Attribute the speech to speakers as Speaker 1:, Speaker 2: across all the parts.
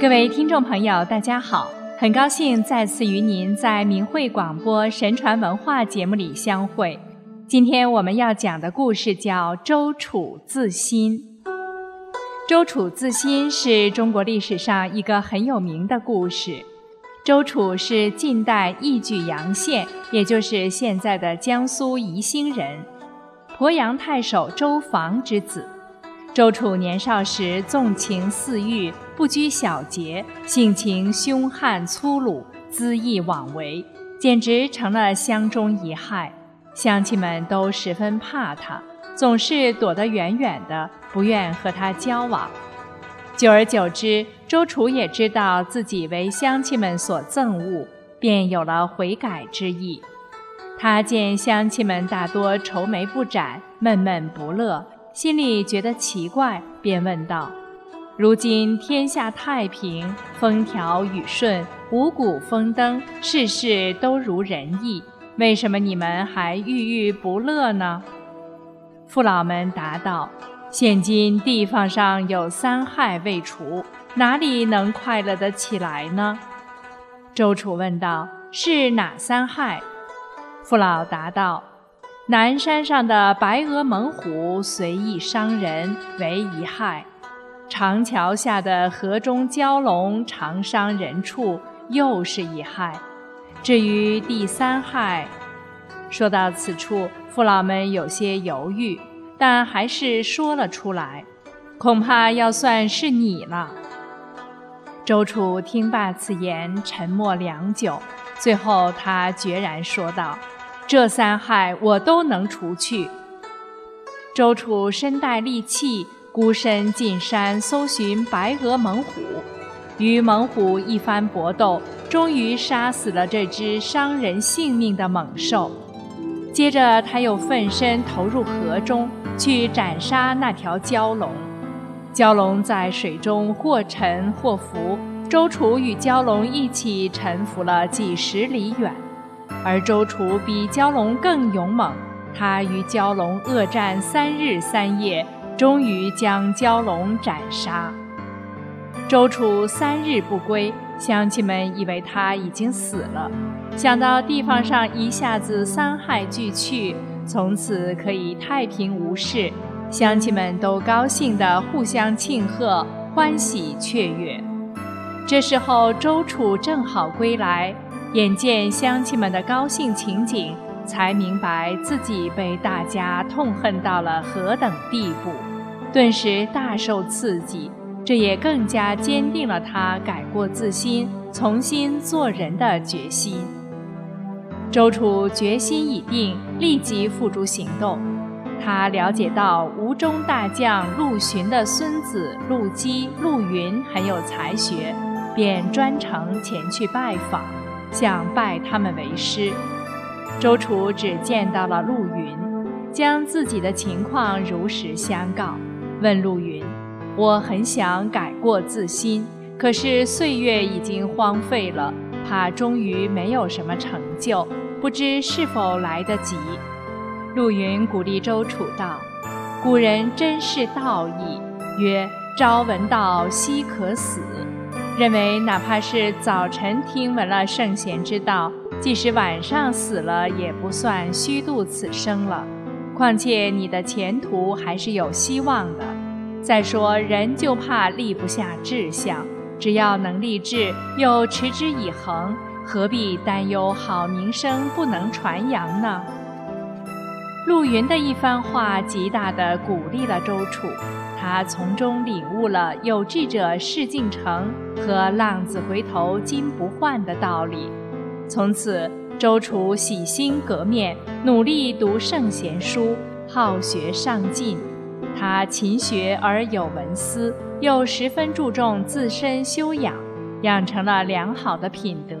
Speaker 1: 各位听众朋友，大家好！很高兴再次与您在明慧广播神传文化节目里相会。今天我们要讲的故事叫《周楚自新》。周楚自新是中国历史上一个很有名的故事。周楚是晋代义举阳县，也就是现在的江苏宜兴人，鄱阳太守周防之子。周楚年少时纵情肆欲，不拘小节，性情凶悍粗鲁，恣意妄为，简直成了乡中一害。乡亲们都十分怕他，总是躲得远远的，不愿和他交往。久而久之，周楚也知道自己为乡亲们所憎恶，便有了悔改之意。他见乡亲们大多愁眉不展，闷闷不乐。心里觉得奇怪，便问道：“如今天下太平，风调雨顺，五谷丰登，事事都如人意，为什么你们还郁郁不乐呢？”父老们答道：“现今地方上有三害未除，哪里能快乐得起来呢？”周楚问道：“是哪三害？”父老答道。南山上的白额猛虎随意伤人为一害，长桥下的河中蛟龙常伤人畜又是一害。至于第三害，说到此处，父老们有些犹豫，但还是说了出来。恐怕要算是你了。周楚听罢此言，沉默良久，最后他决然说道。这三害我都能除去。周楚身带利器，孤身进山搜寻白额猛虎，与猛虎一番搏斗，终于杀死了这只伤人性命的猛兽。接着，他又奋身投入河中去斩杀那条蛟龙。蛟龙在水中或沉或浮，周楚与蛟龙一起沉浮了几十里远。而周楚比蛟龙更勇猛，他与蛟龙恶战三日三夜，终于将蛟龙斩杀。周楚三日不归，乡亲们以为他已经死了。想到地方上一下子三害俱去，从此可以太平无事，乡亲们都高兴地互相庆贺，欢喜雀跃。这时候，周楚正好归来。眼见乡亲们的高兴情景，才明白自己被大家痛恨到了何等地步，顿时大受刺激。这也更加坚定了他改过自新、重新做人的决心。周楚决心已定，立即付诸行动。他了解到吴中大将陆巡的孙子陆基、陆云很有才学，便专程前去拜访。想拜他们为师，周楚只见到了陆云，将自己的情况如实相告，问陆云：“我很想改过自新，可是岁月已经荒废了，怕终于没有什么成就，不知是否来得及。”陆云鼓励周楚道：“古人真是道义，曰：朝闻道，夕可死。”认为哪怕是早晨听闻了圣贤之道，即使晚上死了也不算虚度此生了。况且你的前途还是有希望的。再说人就怕立不下志向，只要能立志，又持之以恒，何必担忧好名声不能传扬呢？陆云的一番话，极大地鼓励了周楚。他从中领悟了“有志者事竟成”和“浪子回头金不换”的道理。从此，周楚洗心革面，努力读圣贤书，好学上进。他勤学而有文思，又十分注重自身修养，养成了良好的品德。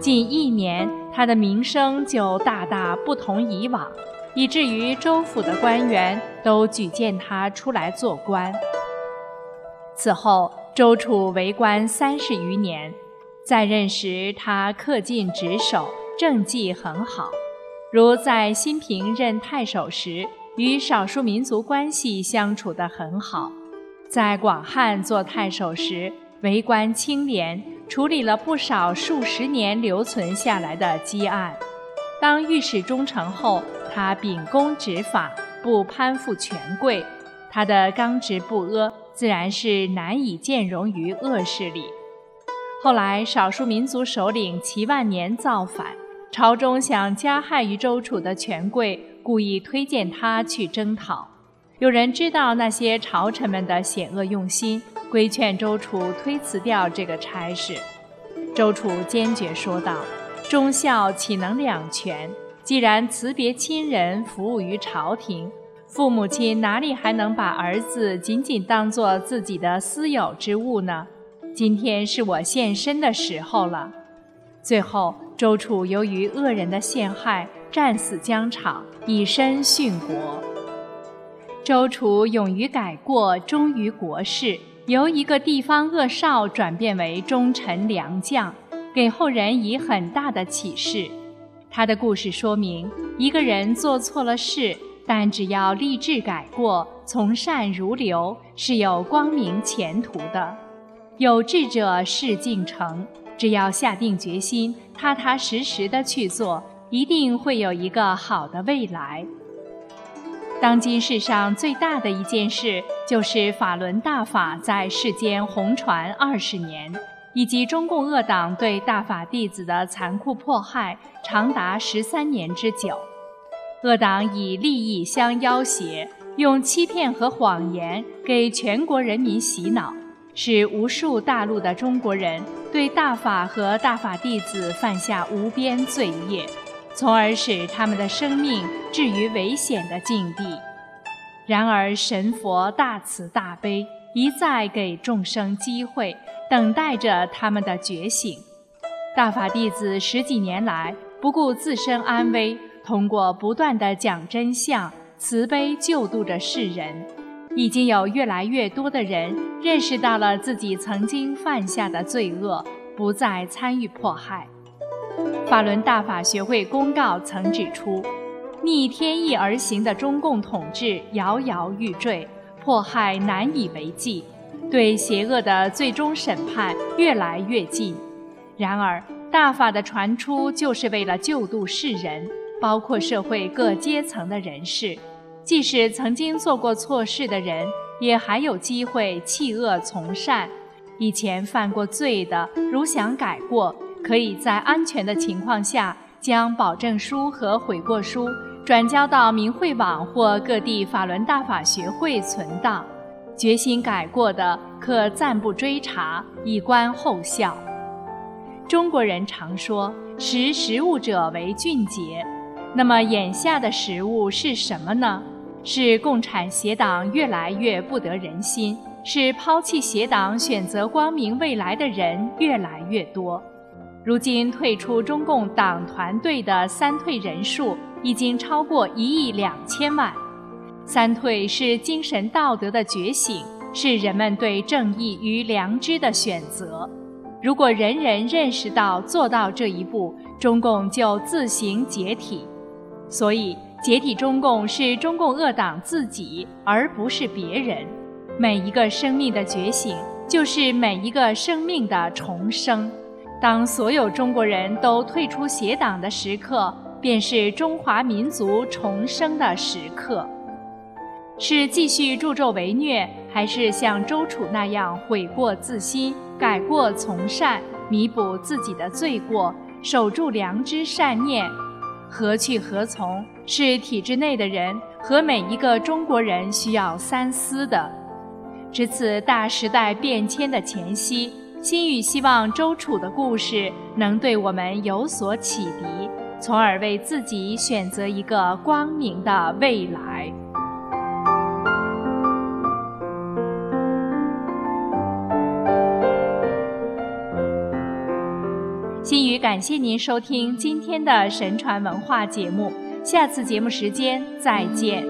Speaker 1: 近一年，他的名声就大大不同以往。以至于州府的官员都举荐他出来做官。此后，周楚为官三十余年，在任时他恪尽职守，政绩很好。如在新平任太守时，与少数民族关系相处得很好；在广汉做太守时，为官清廉，处理了不少数十年留存下来的积案。当御史中丞后，他秉公执法，不攀附权贵，他的刚直不阿，自然是难以见容于恶势力。后来，少数民族首领齐万年造反，朝中想加害于周楚的权贵，故意推荐他去征讨。有人知道那些朝臣们的险恶用心，规劝周楚推辞掉这个差事。周楚坚决说道：“忠孝岂能两全？既然辞别亲人，服务于朝廷，父母亲哪里还能把儿子仅仅当作自己的私有之物呢？”今天是我现身的时候了。最后，周楚由于恶人的陷害，战死疆场，以身殉国。周楚勇于改过，忠于国事，由一个地方恶少转变为忠臣良将，给后人以很大的启示。他的故事说明，一个人做错了事，但只要立志改过，从善如流，是有光明前途的。有志者事竟成，只要下定决心，踏踏实实的去做，一定会有一个好的未来。当今世上最大的一件事，就是法轮大法在世间红传二十年，以及中共恶党对大法弟子的残酷迫害长达十三年之久。恶党以利益相要挟，用欺骗和谎言给全国人民洗脑。使无数大陆的中国人对大法和大法弟子犯下无边罪业，从而使他们的生命置于危险的境地。然而神佛大慈大悲，一再给众生机会，等待着他们的觉醒。大法弟子十几年来不顾自身安危，通过不断的讲真相、慈悲救度着世人。已经有越来越多的人认识到了自己曾经犯下的罪恶，不再参与迫害。法轮大法学会公告曾指出，逆天意而行的中共统治摇摇欲坠，迫害难以为继，对邪恶的最终审判越来越近。然而，大法的传出就是为了救度世人，包括社会各阶层的人士。即使曾经做过错事的人，也还有机会弃恶从善。以前犯过罪的，如想改过，可以在安全的情况下，将保证书和悔过书转交到明慧网或各地法轮大法学会存档。决心改过的，可暂不追查，以观后效。中国人常说“识时务者为俊杰”，那么眼下的食物是什么呢？是共产邪党越来越不得人心，是抛弃邪党选择光明未来的人越来越多。如今退出中共党团队的三退人数已经超过一亿两千万。三退是精神道德的觉醒，是人们对正义与良知的选择。如果人人认识到做到这一步，中共就自行解体。所以。解体中共是中共恶党自己，而不是别人。每一个生命的觉醒，就是每一个生命的重生。当所有中国人都退出邪党的时刻，便是中华民族重生的时刻。是继续助纣为虐，还是像周楚那样悔过自新、改过从善，弥补自己的罪过，守住良知善念？何去何从，是体制内的人和每一个中国人需要三思的。值此大时代变迁的前夕，心语希望周楚的故事能对我们有所启迪，从而为自己选择一个光明的未来。感谢您收听今天的神传文化节目，下次节目时间再见。